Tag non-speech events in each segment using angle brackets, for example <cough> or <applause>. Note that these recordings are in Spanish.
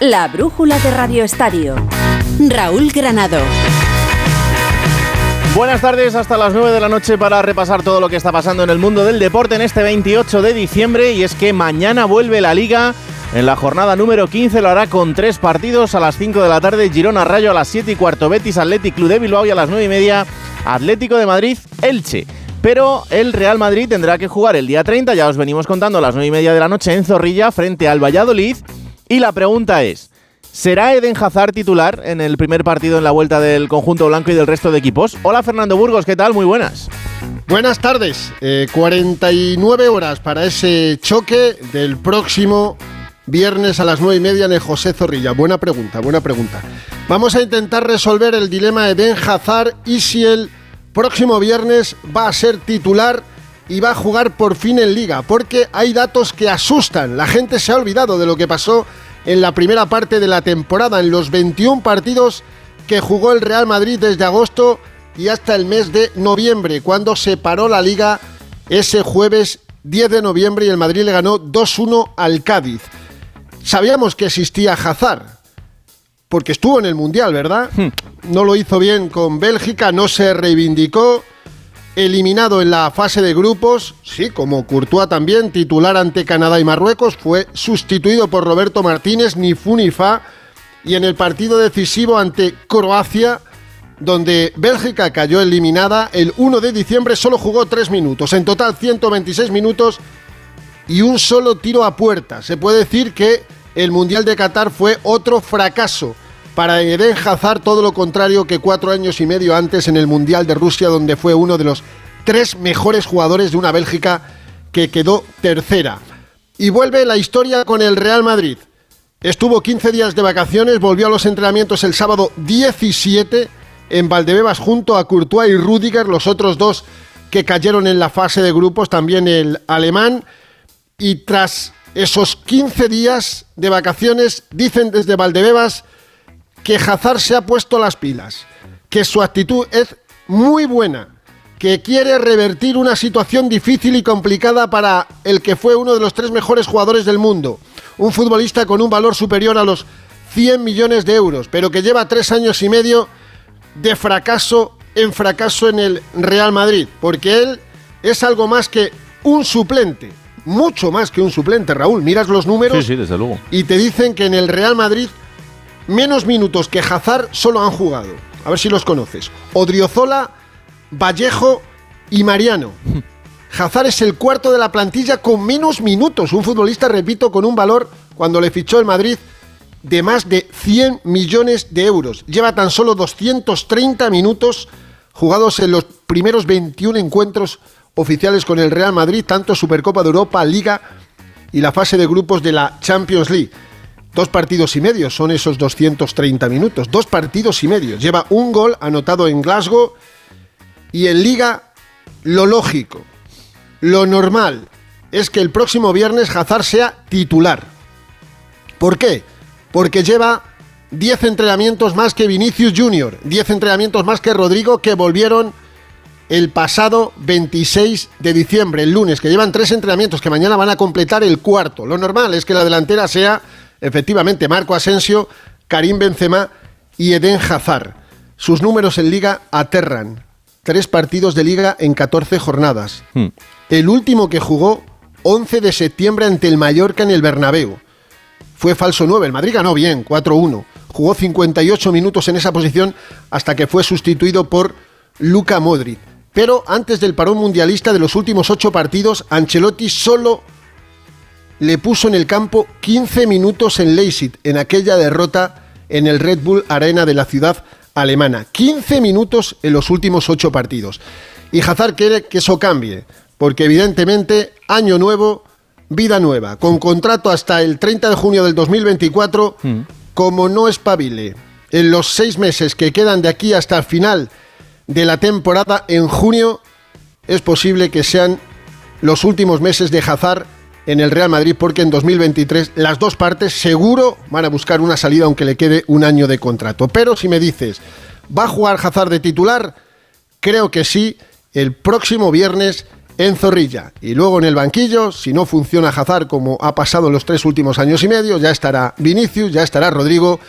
La brújula de Radio Estadio. Raúl Granado. Buenas tardes, hasta las 9 de la noche para repasar todo lo que está pasando en el mundo del deporte en este 28 de diciembre y es que mañana vuelve la liga en la jornada número 15 lo hará con tres partidos a las 5 de la tarde, Girona Rayo a las 7 y cuarto, Betis Athletic Club de Bilbao y a las 9 y media, Atlético de Madrid Elche. Pero el Real Madrid tendrá que jugar el día 30, ya os venimos contando a las 9 y media de la noche en Zorrilla frente al Valladolid. Y la pregunta es, ¿será Eden Hazard titular en el primer partido en la vuelta del conjunto blanco y del resto de equipos? Hola Fernando Burgos, ¿qué tal? Muy buenas. Buenas tardes, 49 eh, horas para ese choque del próximo viernes a las 9 y media en el José Zorrilla. Buena pregunta, buena pregunta. Vamos a intentar resolver el dilema de Eden Hazard y si el próximo viernes va a ser titular y va a jugar por fin en liga, porque hay datos que asustan. La gente se ha olvidado de lo que pasó en la primera parte de la temporada, en los 21 partidos que jugó el Real Madrid desde agosto y hasta el mes de noviembre, cuando se paró la liga ese jueves 10 de noviembre y el Madrid le ganó 2-1 al Cádiz. Sabíamos que existía Hazard, porque estuvo en el Mundial, ¿verdad? Hmm. No lo hizo bien con Bélgica, no se reivindicó. Eliminado en la fase de grupos, sí, como Courtois también, titular ante Canadá y Marruecos, fue sustituido por Roberto Martínez, ni fu ni fa, y en el partido decisivo ante Croacia, donde Bélgica cayó eliminada, el 1 de diciembre solo jugó 3 minutos, en total 126 minutos y un solo tiro a puerta. Se puede decir que el Mundial de Qatar fue otro fracaso para Eden Hazard, todo lo contrario que cuatro años y medio antes en el Mundial de Rusia, donde fue uno de los tres mejores jugadores de una Bélgica que quedó tercera. Y vuelve la historia con el Real Madrid. Estuvo 15 días de vacaciones, volvió a los entrenamientos el sábado 17 en Valdebebas junto a Courtois y Rudiger, los otros dos que cayeron en la fase de grupos, también el alemán. Y tras esos 15 días de vacaciones, dicen desde Valdebebas que Hazard se ha puesto las pilas, que su actitud es muy buena, que quiere revertir una situación difícil y complicada para el que fue uno de los tres mejores jugadores del mundo, un futbolista con un valor superior a los 100 millones de euros, pero que lleva tres años y medio de fracaso en fracaso en el Real Madrid, porque él es algo más que un suplente mucho más que un suplente, Raúl. Miras los números y te dicen que en el Real Madrid menos minutos que Hazard solo han jugado. A ver si los conoces. Odriozola, Vallejo y Mariano. Hazard es el cuarto de la plantilla con menos minutos. Un futbolista, repito, con un valor, cuando le fichó el Madrid, de más de 100 millones de euros. Lleva tan solo 230 minutos jugados en los primeros 21 encuentros oficiales con el Real Madrid, tanto Supercopa de Europa, Liga y la fase de grupos de la Champions League. Dos partidos y medio son esos 230 minutos. Dos partidos y medio. Lleva un gol anotado en Glasgow y en Liga lo lógico, lo normal es que el próximo viernes Hazard sea titular. ¿Por qué? Porque lleva 10 entrenamientos más que Vinicius Jr., 10 entrenamientos más que Rodrigo que volvieron el pasado 26 de diciembre, el lunes, que llevan tres entrenamientos que mañana van a completar el cuarto. Lo normal es que la delantera sea efectivamente Marco Asensio, Karim Benzema y Eden Hazard. Sus números en liga aterran. Tres partidos de liga en 14 jornadas. Hmm. El último que jugó 11 de septiembre ante el Mallorca en el Bernabéu. Fue falso 9, el Madrid ganó bien, 4-1. Jugó 58 minutos en esa posición hasta que fue sustituido por Luka Modric. Pero antes del parón mundialista de los últimos ocho partidos, Ancelotti solo le puso en el campo 15 minutos en Leipzig, en aquella derrota en el Red Bull Arena de la ciudad alemana. 15 minutos en los últimos ocho partidos. Y Hazard quiere que eso cambie, porque evidentemente año nuevo, vida nueva, con contrato hasta el 30 de junio del 2024, mm. como no espabile en los seis meses que quedan de aquí hasta el final de la temporada en junio es posible que sean los últimos meses de Hazard en el Real Madrid porque en 2023 las dos partes seguro van a buscar una salida aunque le quede un año de contrato. Pero si me dices, ¿va a jugar Hazard de titular? Creo que sí, el próximo viernes en Zorrilla. Y luego en el banquillo, si no funciona Hazard como ha pasado en los tres últimos años y medio, ya estará Vinicius, ya estará Rodrigo,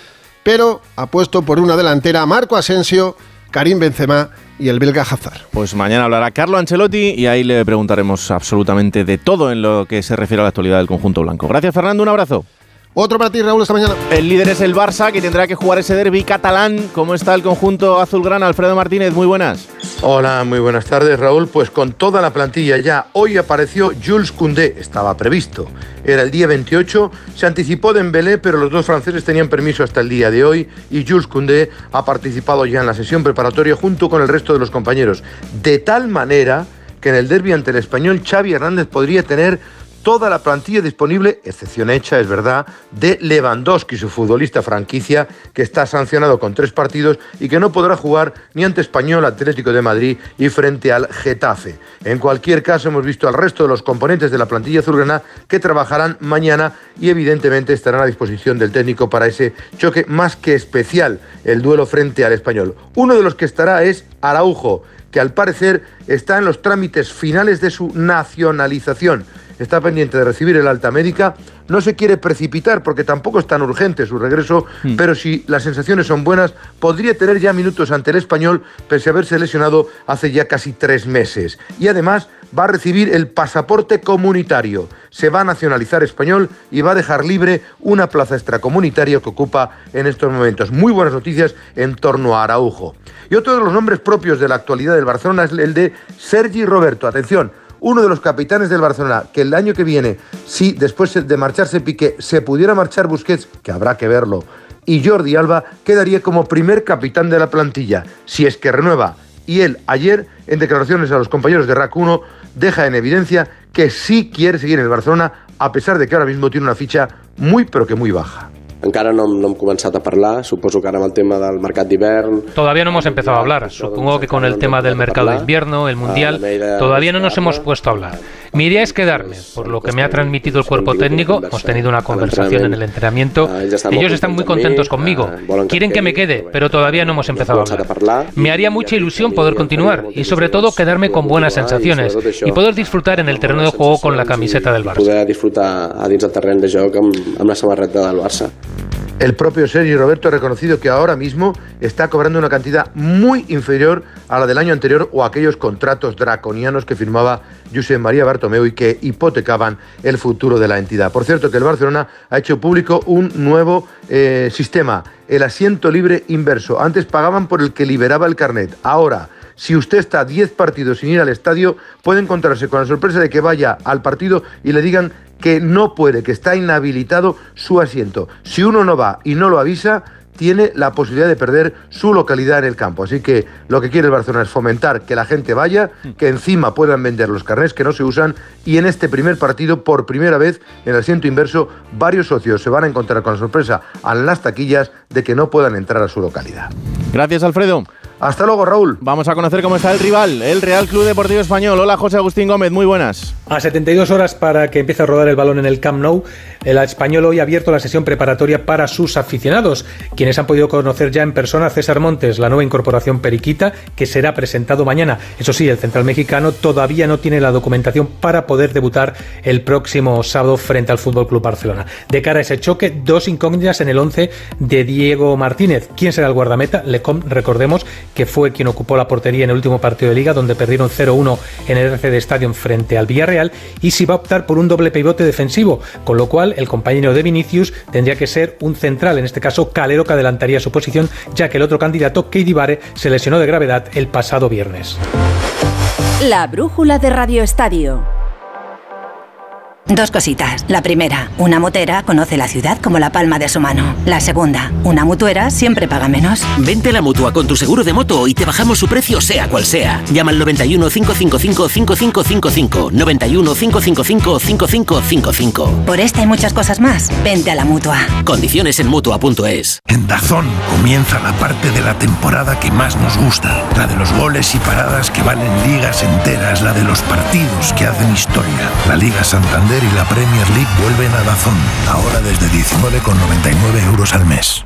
pero ha puesto por una delantera Marco Asensio, Karim Benzema y el belga Hazard. Pues mañana hablará Carlo Ancelotti y ahí le preguntaremos absolutamente de todo en lo que se refiere a la actualidad del conjunto blanco. Gracias Fernando, un abrazo. Otro para ti, Raúl, esta mañana. El líder es el Barça, que tendrá que jugar ese derby catalán. ¿Cómo está el conjunto azulgrana? Alfredo Martínez, muy buenas. Hola, muy buenas tardes, Raúl. Pues con toda la plantilla ya. Hoy apareció Jules Koundé, estaba previsto. Era el día 28, se anticipó Dembélé, pero los dos franceses tenían permiso hasta el día de hoy y Jules Koundé ha participado ya en la sesión preparatoria junto con el resto de los compañeros. De tal manera que en el derby ante el español Xavi Hernández podría tener toda la plantilla disponible, excepción hecha, es verdad, de Lewandowski, su futbolista franquicia, que está sancionado con tres partidos y que no podrá jugar ni ante Español, Atlético de Madrid y frente al Getafe. En cualquier caso, hemos visto al resto de los componentes de la plantilla azulgrana que trabajarán mañana y evidentemente estarán a disposición del técnico para ese choque más que especial, el duelo frente al Español. Uno de los que estará es Araujo, que al parecer está en los trámites finales de su nacionalización está pendiente de recibir el alta médica, no se quiere precipitar porque tampoco es tan urgente su regreso, mm. pero si las sensaciones son buenas, podría tener ya minutos ante el español, pese a haberse lesionado hace ya casi tres meses. Y además va a recibir el pasaporte comunitario, se va a nacionalizar español y va a dejar libre una plaza extracomunitaria que ocupa en estos momentos. Muy buenas noticias en torno a Araujo. Y otro de los nombres propios de la actualidad del Barcelona es el de Sergi Roberto. Atención, uno de los capitanes del Barcelona, que el año que viene, si después de marcharse Piqué se pudiera marchar Busquets, que habrá que verlo, y Jordi Alba quedaría como primer capitán de la plantilla, si es que renueva. Y él ayer, en declaraciones a los compañeros de RAC 1, deja en evidencia que sí quiere seguir en el Barcelona, a pesar de que ahora mismo tiene una ficha muy, pero que muy baja. Encara no, no hem començat a parlar, suposo que el tema del mercat d'hivern... Todavía no hemos empezado a hablar, supongo que con el tema del mercado de invierno, el mundial, todavía no nos hemos puesto a hablar. Mi idea es quedarme, por lo que me ha transmitido el cuerpo técnico, hemos tenido una conversación en el entrenamiento, ellos están muy contentos conmigo, quieren que me quede, pero todavía no hemos empezado a hablar. Me haría mucha ilusión poder continuar y sobre todo quedarme con buenas sensaciones y poder disfrutar en el terreno de juego con la camiseta del Barça. Poder disfrutar a dins del terreny de joc amb, amb la samarreta del Barça. El propio Sergi Roberto ha reconocido que ahora mismo está cobrando una cantidad muy inferior a la del año anterior o aquellos contratos draconianos que firmaba Josep María Bartomeu y que hipotecaban el futuro de la entidad. Por cierto, que el Barcelona ha hecho público un nuevo eh, sistema, el asiento libre inverso. Antes pagaban por el que liberaba el carnet. Ahora, si usted está 10 partidos sin ir al estadio, puede encontrarse con la sorpresa de que vaya al partido y le digan que no puede, que está inhabilitado su asiento. Si uno no va y no lo avisa, tiene la posibilidad de perder su localidad en el campo. Así que lo que quiere el Barcelona es fomentar que la gente vaya, que encima puedan vender los carnés que no se usan y en este primer partido, por primera vez en el asiento inverso, varios socios se van a encontrar con la sorpresa a las taquillas de que no puedan entrar a su localidad. Gracias, Alfredo. Hasta luego, Raúl. Vamos a conocer cómo está el rival, el Real Club Deportivo Español. Hola, José Agustín Gómez, muy buenas. A 72 horas para que empiece a rodar el balón en el Camp Nou, el español hoy ha abierto la sesión preparatoria para sus aficionados, quienes han podido conocer ya en persona a César Montes, la nueva incorporación periquita, que será presentado mañana. Eso sí, el central mexicano todavía no tiene la documentación para poder debutar el próximo sábado frente al Fútbol Club Barcelona. De cara a ese choque, dos incógnitas en el 11 de Diego Martínez. ¿Quién será el guardameta? Lecom, recordemos que fue quien ocupó la portería en el último partido de liga, donde perdieron 0-1 en el RC de Stadium frente al Villarreal, y si va a optar por un doble pivote defensivo, con lo cual el compañero de Vinicius tendría que ser un central, en este caso Calero, que adelantaría su posición, ya que el otro candidato, Keidi Vare, se lesionó de gravedad el pasado viernes. La brújula de Radio Estadio. Dos cositas. La primera, una motera conoce la ciudad como la palma de su mano. La segunda, una mutuera siempre paga menos. Vente a la mutua con tu seguro de moto y te bajamos su precio sea cual sea. Llama al 91 555 5555. 91 555 5555. Por esta y muchas cosas más, vente a la mutua. Condiciones en mutua.es. En Dazón comienza la parte de la temporada que más nos gusta. La de los goles y paradas que valen ligas enteras. La de los partidos que hacen historia. La Liga Santander y la Premier League vuelven a Dazón, ahora desde 19,99 euros al mes.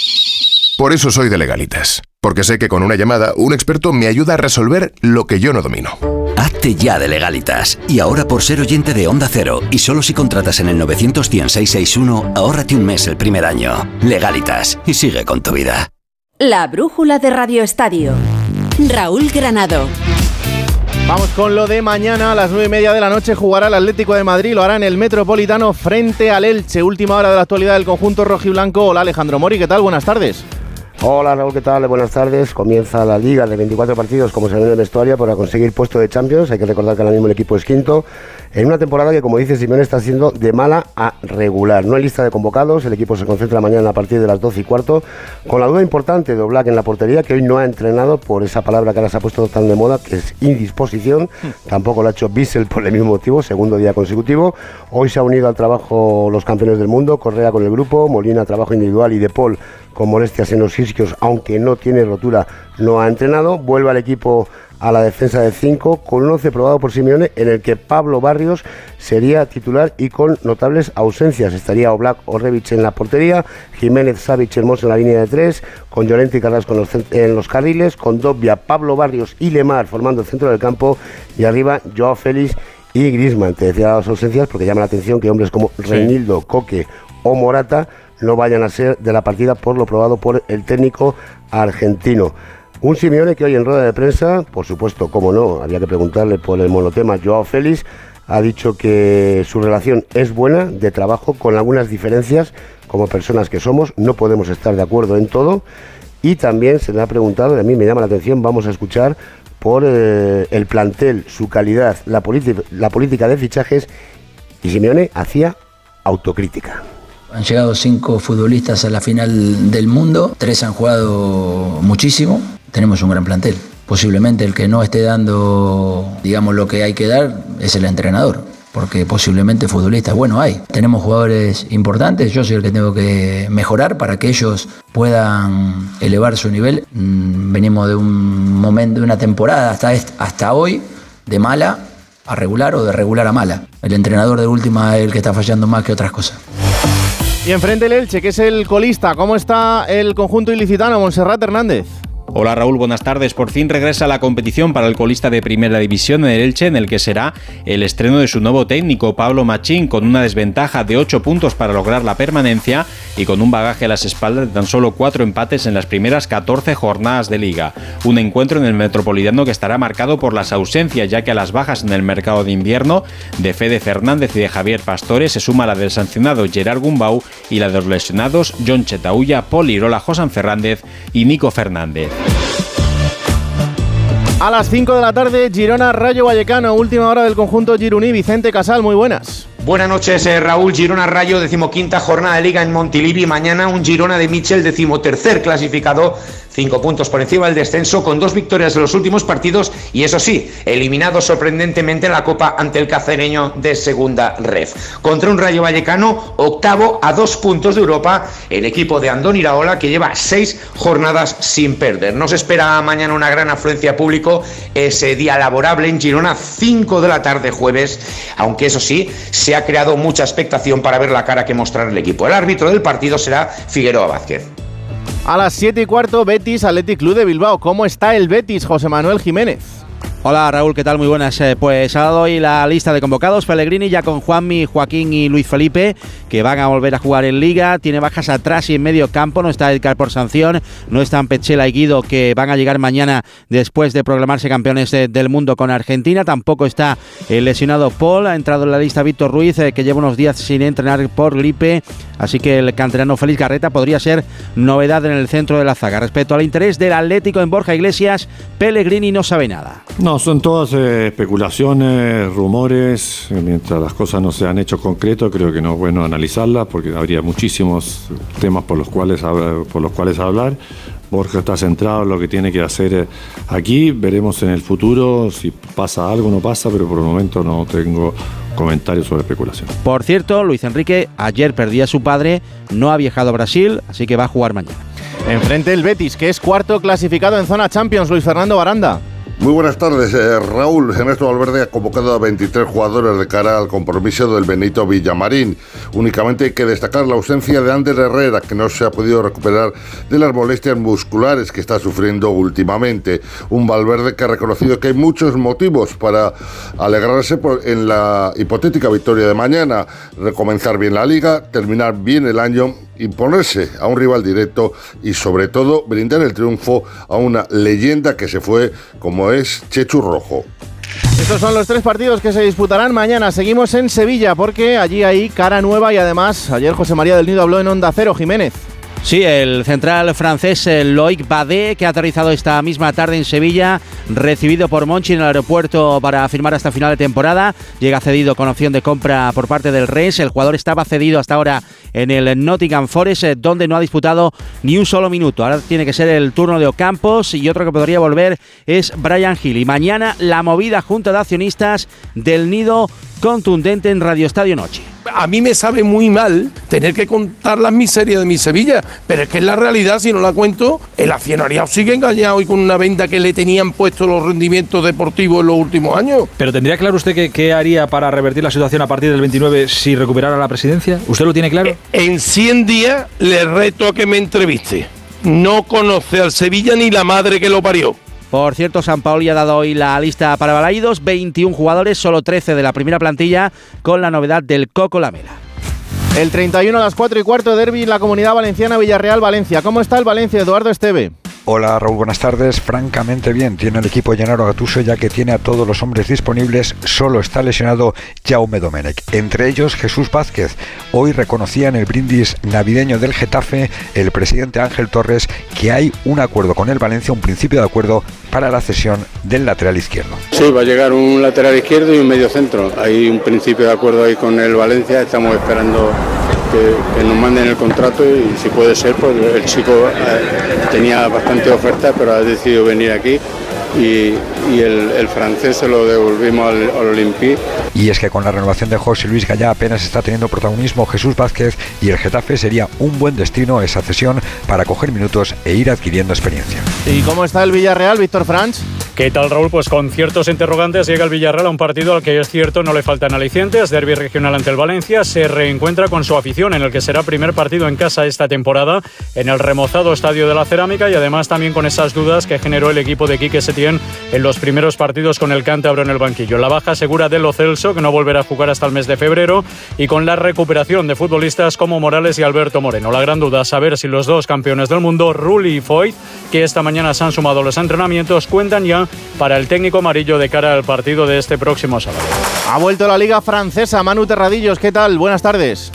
Por eso soy de legalitas, porque sé que con una llamada un experto me ayuda a resolver lo que yo no domino. Hazte ya de legalitas. Y ahora por ser oyente de Onda Cero, y solo si contratas en el 91661, ahórrate un mes el primer año. Legalitas, y sigue con tu vida. La brújula de Radio Estadio. Raúl Granado. Vamos con lo de mañana a las nueve y media de la noche jugará el Atlético de Madrid, lo hará en el Metropolitano frente al Elche. Última hora de la actualidad del conjunto rojiblanco. Hola Alejandro Mori, ¿qué tal? Buenas tardes. Hola Raúl, ¿qué tal? Buenas tardes. Comienza la liga de 24 partidos, como se ve en la historia, para conseguir puesto de Champions. Hay que recordar que ahora mismo el equipo es quinto. En una temporada que, como dice Simeone, está siendo de mala a regular. No hay lista de convocados. El equipo se concentra mañana a partir de las 12 y cuarto. Con la duda importante de Oblak en la portería, que hoy no ha entrenado por esa palabra que ahora se ha puesto tan de moda, que es indisposición. Tampoco lo ha hecho Bissell por el mismo motivo, segundo día consecutivo. Hoy se ha unido al trabajo los campeones del mundo, Correa con el grupo, Molina trabajo individual y De Paul con molestias en los isquios, aunque no tiene rotura, no ha entrenado. Vuelve al equipo a la defensa de 5 con un 11 probado por Simeone en el que Pablo Barrios sería titular y con notables ausencias. Estaría Oblak o Revich en la portería, Jiménez, Savic, Hermoso en la línea de 3, con Llorente y Carrasco en los, carriles, con Dobia, Pablo Barrios y Lemar formando el centro del campo y arriba Joao Félix y Grisman. Te decía las ausencias porque llama la atención que hombres como Reinildo, Coque o Morata no vayan a ser de la partida por lo probado por el técnico argentino. Un Simeone que hoy en rueda de prensa, por supuesto, como no, había que preguntarle por el monotema, Joao Félix ha dicho que su relación es buena de trabajo con algunas diferencias como personas que somos, no podemos estar de acuerdo en todo y también se le ha preguntado, y a mí me llama la atención, vamos a escuchar por eh, el plantel, su calidad, la, la política de fichajes y Simeone hacía autocrítica. Han llegado cinco futbolistas a la final del mundo, tres han jugado muchísimo, tenemos un gran plantel. Posiblemente el que no esté dando, digamos, lo que hay que dar es el entrenador, porque posiblemente futbolistas, bueno, hay. Tenemos jugadores importantes, yo soy el que tengo que mejorar para que ellos puedan elevar su nivel. Mm, venimos de un momento, de una temporada hasta, hasta hoy, de mala a regular o de regular a mala. El entrenador de última es el que está fallando más que otras cosas. Y enfrente el Elche, que es el colista. ¿Cómo está el conjunto ilicitano, Monserrat Hernández? Hola Raúl, buenas tardes. Por fin regresa la competición para el colista de Primera División en el Elche, en el que será el estreno de su nuevo técnico, Pablo Machín, con una desventaja de 8 puntos para lograr la permanencia y con un bagaje a las espaldas de tan solo 4 empates en las primeras 14 jornadas de liga. Un encuentro en el Metropolitano que estará marcado por las ausencias, ya que a las bajas en el mercado de invierno de Fede Fernández y de Javier Pastore se suma la del sancionado Gerard Gumbau y la de los lesionados John Chetaulla, Paul Irola, Josan Fernández y Nico Fernández. A las 5 de la tarde, Girona Rayo Vallecano, última hora del conjunto Giruní. Vicente Casal, muy buenas. Buenas noches, eh, Raúl. Girona Rayo, decimoquinta jornada de liga en Montilivi. Mañana un Girona de Michel, decimotercer clasificado Cinco puntos por encima del descenso con dos victorias de los últimos partidos y eso sí, eliminado sorprendentemente en la Copa ante el cacereño de segunda ref. Contra un Rayo Vallecano, octavo a dos puntos de Europa, el equipo de Andón Iraola que lleva seis jornadas sin perder. Nos espera mañana una gran afluencia público, ese día laborable en Girona, 5 de la tarde jueves, aunque eso sí, se ha creado mucha expectación para ver la cara que mostrar el equipo. El árbitro del partido será Figueroa Vázquez. A las 7 y cuarto, Betis Athletic Club de Bilbao. ¿Cómo está el Betis, José Manuel Jiménez? Hola Raúl, ¿qué tal? Muy buenas. Eh, pues ha dado hoy la lista de convocados. Pellegrini ya con Juanmi, Joaquín y Luis Felipe, que van a volver a jugar en Liga. Tiene bajas atrás y en medio campo. No está Edgar por sanción. No están Pechela y Guido, que van a llegar mañana después de proclamarse campeones del mundo con Argentina. Tampoco está el lesionado Paul. Ha entrado en la lista Víctor Ruiz, eh, que lleva unos días sin entrenar por gripe. Así que el canterano Félix Garreta podría ser novedad en el centro de la zaga. Respecto al interés del Atlético en Borja Iglesias, Pellegrini no sabe nada. No, son todas eh, especulaciones, rumores. Mientras las cosas no se han hecho concreto, creo que no es bueno analizarlas porque habría muchísimos temas por los cuales, por los cuales hablar. Borja está centrado en lo que tiene que hacer eh, aquí. Veremos en el futuro si pasa algo o no pasa, pero por el momento no tengo comentarios sobre especulación. Por cierto, Luis Enrique ayer perdía a su padre, no ha viajado a Brasil, así que va a jugar mañana. Enfrente el Betis, que es cuarto clasificado en zona Champions, Luis Fernando Baranda. Muy buenas tardes, eh, Raúl. Ernesto Valverde ha convocado a 23 jugadores de cara al compromiso del Benito Villamarín. Únicamente hay que destacar la ausencia de Ander Herrera, que no se ha podido recuperar de las molestias musculares que está sufriendo últimamente. Un Valverde que ha reconocido que hay muchos motivos para alegrarse en la hipotética victoria de mañana, recomenzar bien la liga, terminar bien el año imponerse a un rival directo y sobre todo brindar el triunfo a una leyenda que se fue como es Chechu Rojo. Estos son los tres partidos que se disputarán mañana. Seguimos en Sevilla porque allí hay cara nueva y además ayer José María del Nido habló en Onda Cero Jiménez. Sí, el central francés Loic Badé, que ha aterrizado esta misma tarde en Sevilla, recibido por Monchi en el aeropuerto para firmar hasta final de temporada. Llega cedido con opción de compra por parte del Rennes. El jugador estaba cedido hasta ahora en el Nottingham Forest, eh, donde no ha disputado ni un solo minuto. Ahora tiene que ser el turno de Ocampos y otro que podría volver es Brian Hill. Y mañana la movida junta de accionistas del Nido contundente en Radio Estadio Noche a mí me sabe muy mal tener que contar las miserias de mi Sevilla, pero es que es la realidad, si no la cuento, el accionariado sigue engañado y con una venda que le tenían puesto los rendimientos deportivos en los últimos años. Pero tendría claro usted qué haría para revertir la situación a partir del 29 si recuperara la presidencia. ¿Usted lo tiene claro? En 100 días le reto a que me entreviste. No conoce al Sevilla ni la madre que lo parió. Por cierto, San Paoli ha dado hoy la lista para Balaidos, 21 jugadores, solo 13 de la primera plantilla, con la novedad del Coco Lamela. El 31 a las 4 y cuarto, derby en la Comunidad Valenciana Villarreal-Valencia. ¿Cómo está el Valencia, Eduardo Esteve? Hola Raúl, buenas tardes. Francamente bien, tiene el equipo Llenaro Gatuso ya que tiene a todos los hombres disponibles, solo está lesionado Jaume Domenech. Entre ellos Jesús Vázquez. Hoy reconocía en el brindis navideño del Getafe el presidente Ángel Torres que hay un acuerdo con el Valencia, un principio de acuerdo para la cesión del lateral izquierdo. Sí, va a llegar un lateral izquierdo y un medio centro. Hay un principio de acuerdo ahí con el Valencia, estamos esperando que, nos manden el contrato y si puede ser, pues el chico eh, tenía bastante oferta, pero ha decidido venir aquí y, el, francés se lo devolvimos al, al Olympique. Y es que con la renovación de José Luis Gallá apenas está teniendo protagonismo Jesús Vázquez y el Getafe sería un buen destino esa cesión para coger minutos e ir adquiriendo experiencia. ¿Y cómo está el Villarreal, Víctor Franch? ¿Qué tal, Raúl? Pues con ciertos interrogantes llega el Villarreal a un partido al que es cierto no le faltan alicientes. Derby regional ante el Valencia. Se reencuentra con su afición en el que será primer partido en casa esta temporada en el remozado Estadio de la Cerámica y además también con esas dudas que generó el equipo de Quique Setién en los primeros partidos con el cántabro en el banquillo. La baja segura de Lo Celso, que no volverá a jugar hasta el mes de febrero, y con la recuperación de futbolistas como Morales y Alberto Moreno. La gran duda saber si los dos campeones del mundo, Rulli y Foyt, que esta mañana se han sumado a los entrenamientos, cuentan ya para el técnico amarillo de cara al partido de este próximo sábado. Ha vuelto la Liga Francesa. Manu Terradillos, ¿qué tal? Buenas tardes.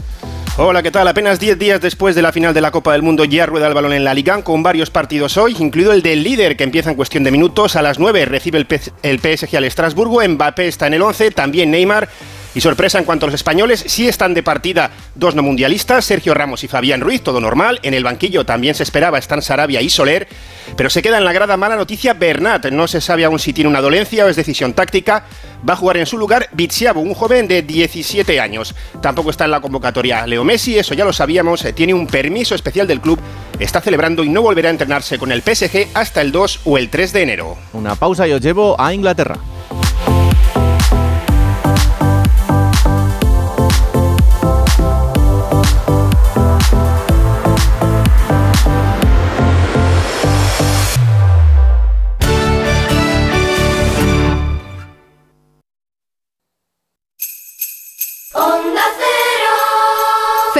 Hola, ¿qué tal? Apenas 10 días después de la final de la Copa del Mundo ya rueda el balón en la Liga con varios partidos hoy, incluido el del líder que empieza en cuestión de minutos. A las 9 recibe el, el PSG al Estrasburgo, Mbappé está en el 11, también Neymar y sorpresa en cuanto a los españoles, sí están de partida dos no mundialistas, Sergio Ramos y Fabián Ruiz, todo normal. En el banquillo también se esperaba, están Sarabia y Soler. Pero se queda en la grada mala noticia Bernat. No se sabe aún si tiene una dolencia o es decisión táctica. Va a jugar en su lugar Bitsiabu, un joven de 17 años. Tampoco está en la convocatoria Leo Messi, eso ya lo sabíamos. Eh, tiene un permiso especial del club. Está celebrando y no volverá a entrenarse con el PSG hasta el 2 o el 3 de enero. Una pausa y os llevo a Inglaterra.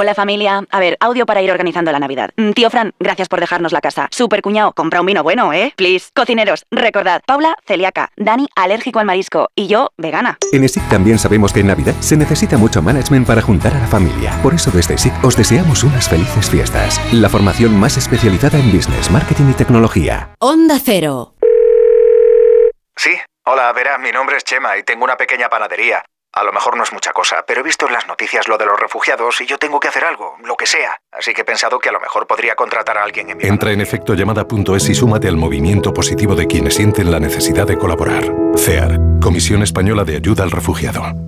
Hola familia. A ver, audio para ir organizando la Navidad. Mm, Tío Fran, gracias por dejarnos la casa. Super cuñado, compra un vino bueno, ¿eh? Please. Cocineros, recordad, Paula, celíaca, Dani, alérgico al marisco y yo, vegana. En SIC también sabemos que en Navidad se necesita mucho management para juntar a la familia. Por eso desde SIC os deseamos unas felices fiestas. La formación más especializada en business, marketing y tecnología. Onda Cero. Sí, hola, verá, mi nombre es Chema y tengo una pequeña panadería. A lo mejor no es mucha cosa, pero he visto en las noticias lo de los refugiados y yo tengo que hacer algo, lo que sea. Así que he pensado que a lo mejor podría contratar a alguien en mi... Entra en efectollamada.es y súmate al movimiento positivo de quienes sienten la necesidad de colaborar. CEAR, Comisión Española de Ayuda al Refugiado.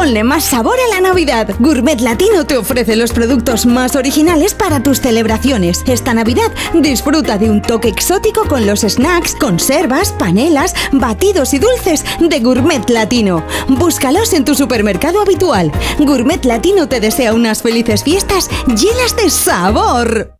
Ponle más sabor a la Navidad. Gourmet Latino te ofrece los productos más originales para tus celebraciones. Esta Navidad disfruta de un toque exótico con los snacks, conservas, panelas, batidos y dulces de Gourmet Latino. Búscalos en tu supermercado habitual. Gourmet Latino te desea unas felices fiestas llenas de sabor.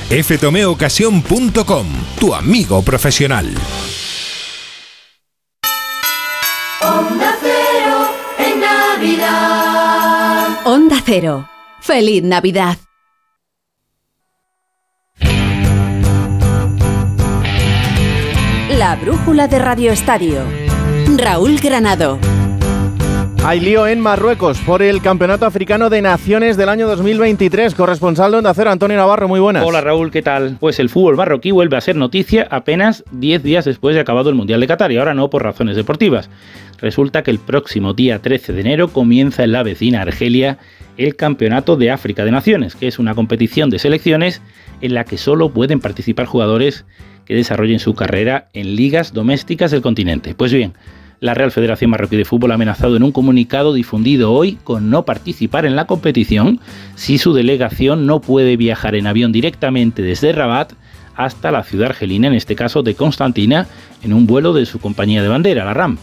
ftomeocasión.com tu amigo profesional. Onda Cero en Navidad. Onda Cero. Feliz Navidad. La brújula de Radio Estadio. Raúl Granado. Hay lío en Marruecos por el Campeonato Africano de Naciones del año 2023. Corresponsal de Onda Cero, Antonio Navarro, muy buenas. Hola Raúl, ¿qué tal? Pues el fútbol marroquí vuelve a ser noticia apenas 10 días después de acabado el Mundial de Qatar y ahora no por razones deportivas. Resulta que el próximo día 13 de enero comienza en la vecina Argelia el Campeonato de África de Naciones, que es una competición de selecciones en la que solo pueden participar jugadores que desarrollen su carrera en ligas domésticas del continente. Pues bien, la Real Federación Marroquí de Fútbol ha amenazado en un comunicado difundido hoy con no participar en la competición si su delegación no puede viajar en avión directamente desde Rabat hasta la ciudad argelina, en este caso de Constantina, en un vuelo de su compañía de bandera, la RAM.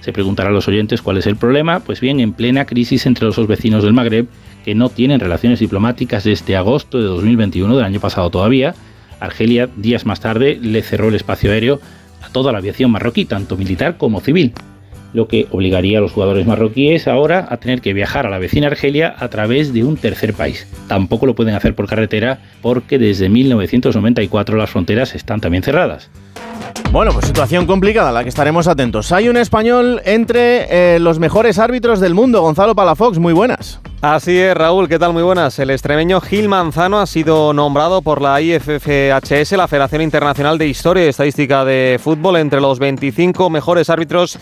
Se preguntarán los oyentes cuál es el problema, pues bien, en plena crisis entre los dos vecinos del Magreb, que no tienen relaciones diplomáticas desde agosto de 2021, del año pasado todavía, Argelia días más tarde le cerró el espacio aéreo a toda la aviación marroquí, tanto militar como civil, lo que obligaría a los jugadores marroquíes ahora a tener que viajar a la vecina Argelia a través de un tercer país. Tampoco lo pueden hacer por carretera porque desde 1994 las fronteras están también cerradas. Bueno, pues situación complicada a la que estaremos atentos. Hay un español entre eh, los mejores árbitros del mundo, Gonzalo Palafox, muy buenas. Así es, Raúl, ¿qué tal? Muy buenas. El extremeño Gil Manzano ha sido nombrado por la IFFHS, la Federación Internacional de Historia y Estadística de Fútbol, entre los 25 mejores árbitros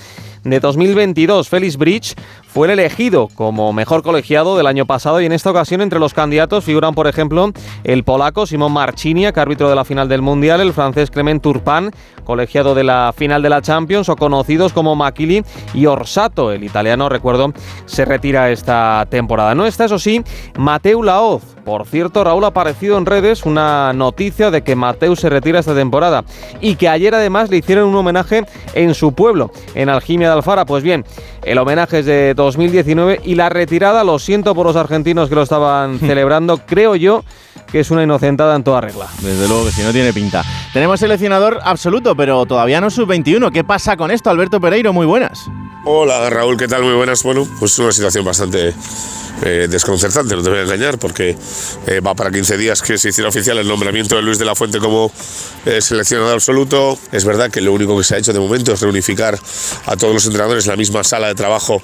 de 2022. Félix Bridge fue el elegido como mejor colegiado del año pasado y en esta ocasión entre los candidatos figuran, por ejemplo, el polaco Simón Marchiniak, árbitro de la final del Mundial, el francés Clement Turpin, colegiado de la final de la Champions, o conocidos como Makili y Orsato. El italiano, recuerdo, se retira esta temporada. No está, eso sí, Mateu Laoz. Por cierto, Raúl ha aparecido en redes una noticia de que Mateu se retira esta temporada y que ayer además le hicieron un homenaje en su pueblo, en Algimia de Alfara. Pues bien, el homenaje es de 2019 y la retirada, lo siento por los argentinos que lo estaban <laughs> celebrando, creo yo que es una inocentada en toda regla. Desde luego que si no tiene pinta. Tenemos seleccionador absoluto, pero todavía no sub-21. ¿Qué pasa con esto, Alberto Pereiro? Muy buenas. Hola Raúl, ¿qué tal? Muy buenas. Bueno, pues una situación bastante eh, desconcertante, no te voy a engañar, porque eh, va para 15 días que se hiciera oficial el nombramiento de Luis de la Fuente como eh, seleccionador absoluto. Es verdad que lo único que se ha hecho de momento es reunificar a todos los entrenadores en la misma sala de trabajo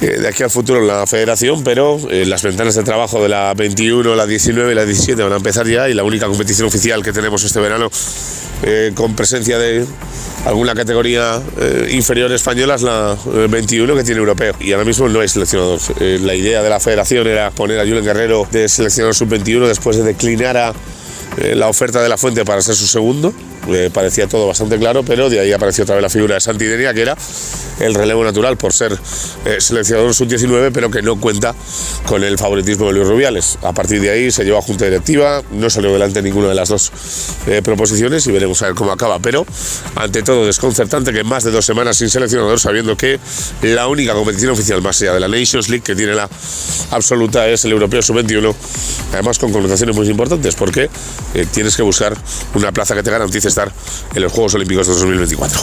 de aquí al futuro en la federación, pero las ventanas de trabajo de la 21, la 19 y la 17 van a empezar ya y la única competición oficial que tenemos este verano con presencia de alguna categoría inferior española es la 21 que tiene europeo y ahora mismo no es seleccionador. la idea idea de la federación era poner a Julen Guerrero de seleccionador sub-21 después de declinar a eh, la oferta de la fuente para ser su segundo. Parecía todo bastante claro, pero de ahí apareció otra vez la figura de Santidenia, que era el relevo natural por ser eh, seleccionador sub-19, pero que no cuenta con el favoritismo de Luis Rubiales. A partir de ahí se llevó a junta directiva, no salió adelante ninguna de las dos eh, proposiciones y veremos a ver cómo acaba. Pero ante todo, desconcertante que más de dos semanas sin seleccionador, sabiendo que la única competición oficial más allá de la Nations League que tiene la absoluta es el Europeo sub-21, además con connotaciones muy importantes, porque eh, tienes que buscar una plaza que te garantice estar en los Juegos Olímpicos de 2024.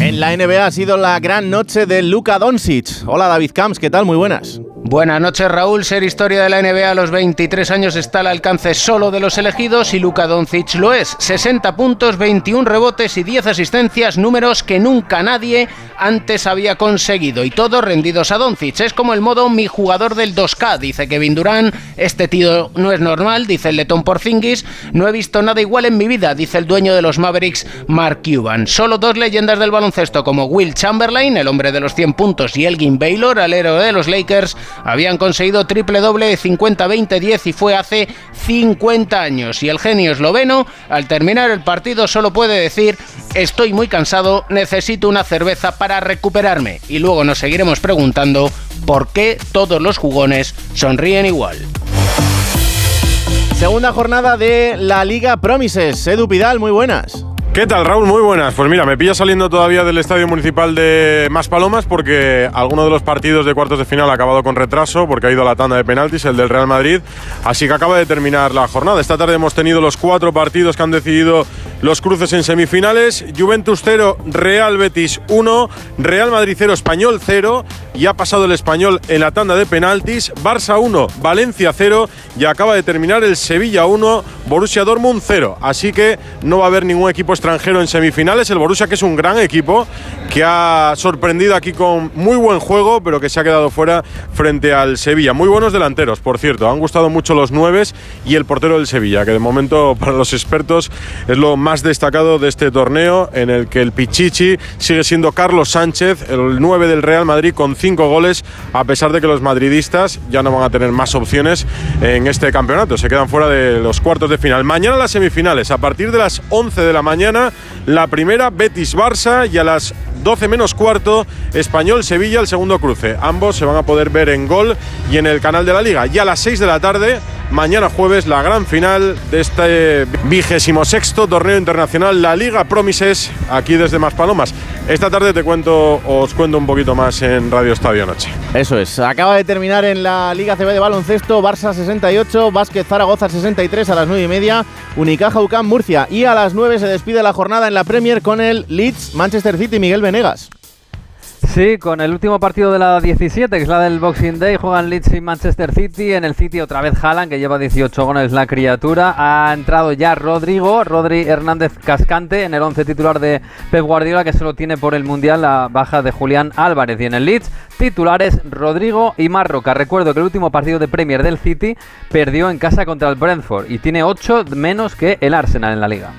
En la NBA ha sido la gran noche de Luka Doncic. Hola David Camps, ¿qué tal? Muy buenas. Buenas noches, Raúl. Ser historia de la NBA a los 23 años está al alcance solo de los elegidos y Luka Doncic lo es. 60 puntos, 21 rebotes y 10 asistencias, números que nunca nadie antes había conseguido y todos rendidos a Doncic. Es como el modo mi jugador del 2K, dice Kevin Durant. Este tío no es normal, dice el letón Porzingis. No he visto nada igual en mi vida, dice el dueño de los Mavericks, Mark Cuban. Solo dos leyendas del baloncesto como Will Chamberlain, el hombre de los 100 puntos, y Elgin Baylor, alero de los Lakers, habían conseguido triple doble de 50-20-10 y fue hace 50 años. Y el genio esloveno, al terminar el partido, solo puede decir: Estoy muy cansado, necesito una cerveza para recuperarme. Y luego nos seguiremos preguntando por qué todos los jugones sonríen igual. Segunda jornada de la Liga Promises. Edu Pidal, muy buenas. ¿Qué tal, Raúl? Muy buenas. Pues mira, me pilla saliendo todavía del Estadio Municipal de Maspalomas porque alguno de los partidos de cuartos de final ha acabado con retraso porque ha ido a la tanda de penaltis, el del Real Madrid. Así que acaba de terminar la jornada. Esta tarde hemos tenido los cuatro partidos que han decidido los cruces en semifinales. Juventus 0, Real Betis 1, Real Madrid 0, Español 0 y ha pasado el Español en la tanda de penaltis. Barça 1, Valencia 0 y acaba de terminar el Sevilla 1, Borussia Dortmund 0. Así que no va a haber ningún equipo extranjero en semifinales. El Borussia, que es un gran equipo, que ha sorprendido aquí con muy buen juego, pero que se ha quedado fuera frente al Sevilla. Muy buenos delanteros, por cierto. Han gustado mucho los nueves y el portero del Sevilla, que de momento <laughs> para los expertos es lo más destacado de este torneo, en el que el Pichichi sigue siendo Carlos Sánchez, el 9 del Real Madrid, con cinco goles, a pesar de que los madridistas ya no van a tener más opciones en este campeonato. Se quedan fuera de los cuartos de final. Mañana las semifinales, a partir de las 11 de la mañana la primera Betis-Barça y a las 12 menos cuarto Español-Sevilla el segundo cruce. Ambos se van a poder ver en Gol y en el canal de la Liga. Y a las 6 de la tarde, mañana jueves, la gran final de este vigésimo sexto torneo internacional, la Liga Promises, aquí desde Maspalomas. Esta tarde te cuento, os cuento un poquito más en Radio Estadio Noche. Eso es, acaba de terminar en la Liga CB de baloncesto, Barça 68, Vázquez Zaragoza 63 a las 9 y media, Unicaja UCAM Murcia y a las 9 se la jornada en la Premier con el Leeds Manchester City Miguel Venegas. Sí, con el último partido de la 17, que es la del Boxing Day, juegan Leeds y Manchester City. En el City otra vez Haaland, que lleva 18 goles la criatura. Ha entrado ya Rodrigo, Rodri Hernández Cascante, en el 11 titular de Pep Guardiola, que solo tiene por el Mundial la baja de Julián Álvarez. Y en el Leeds, titulares Rodrigo y Marroca. Recuerdo que el último partido de Premier del City perdió en casa contra el Brentford y tiene 8 menos que el Arsenal en la liga.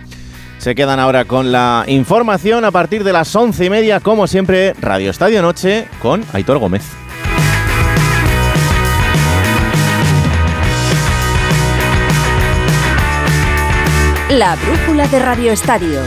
Se quedan ahora con la información a partir de las once y media, como siempre, Radio Estadio Noche con Aitor Gómez. La brújula de Radio Estadio.